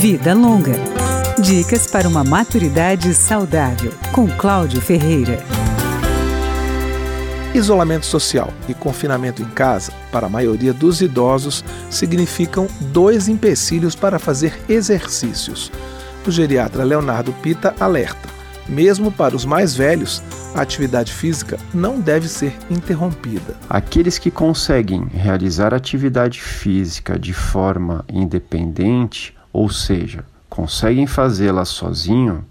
Vida Longa. Dicas para uma maturidade saudável, com Cláudio Ferreira. Isolamento social e confinamento em casa, para a maioria dos idosos, significam dois empecilhos para fazer exercícios. O geriatra Leonardo Pita alerta: mesmo para os mais velhos, a atividade física não deve ser interrompida. Aqueles que conseguem realizar atividade física de forma independente, ou seja, conseguem fazê-la sozinho,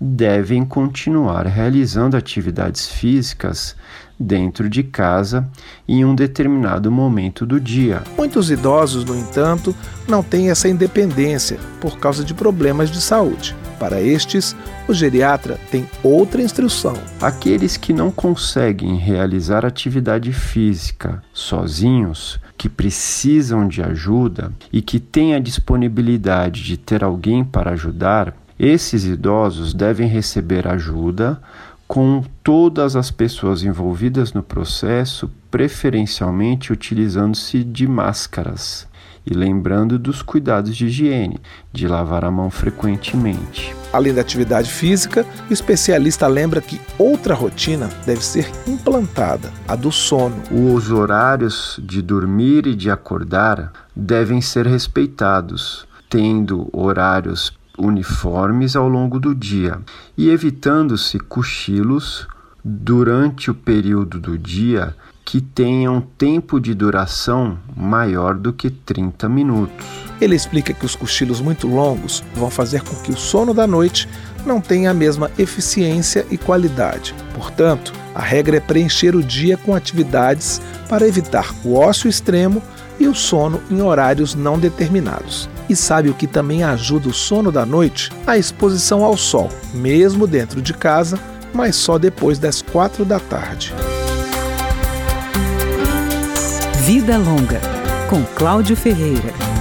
devem continuar realizando atividades físicas dentro de casa em um determinado momento do dia. Muitos idosos, no entanto, não têm essa independência por causa de problemas de saúde. Para estes, o geriatra tem outra instrução. Aqueles que não conseguem realizar atividade física sozinhos, que precisam de ajuda e que têm a disponibilidade de ter alguém para ajudar, esses idosos devem receber ajuda com todas as pessoas envolvidas no processo, preferencialmente utilizando-se de máscaras e lembrando dos cuidados de higiene, de lavar a mão frequentemente. Além da atividade física, o especialista lembra que outra rotina deve ser implantada, a do sono. Os horários de dormir e de acordar devem ser respeitados, tendo horários uniformes ao longo do dia e evitando-se cochilos durante o período do dia que tenham tempo de duração maior do que 30 minutos. Ele explica que os cochilos muito longos vão fazer com que o sono da noite não tenha a mesma eficiência e qualidade. Portanto, a regra é preencher o dia com atividades para evitar o ócio extremo e o sono em horários não determinados. E sabe o que também ajuda o sono da noite? A exposição ao sol, mesmo dentro de casa, mas só depois das quatro da tarde. Vida Longa, com Cláudio Ferreira.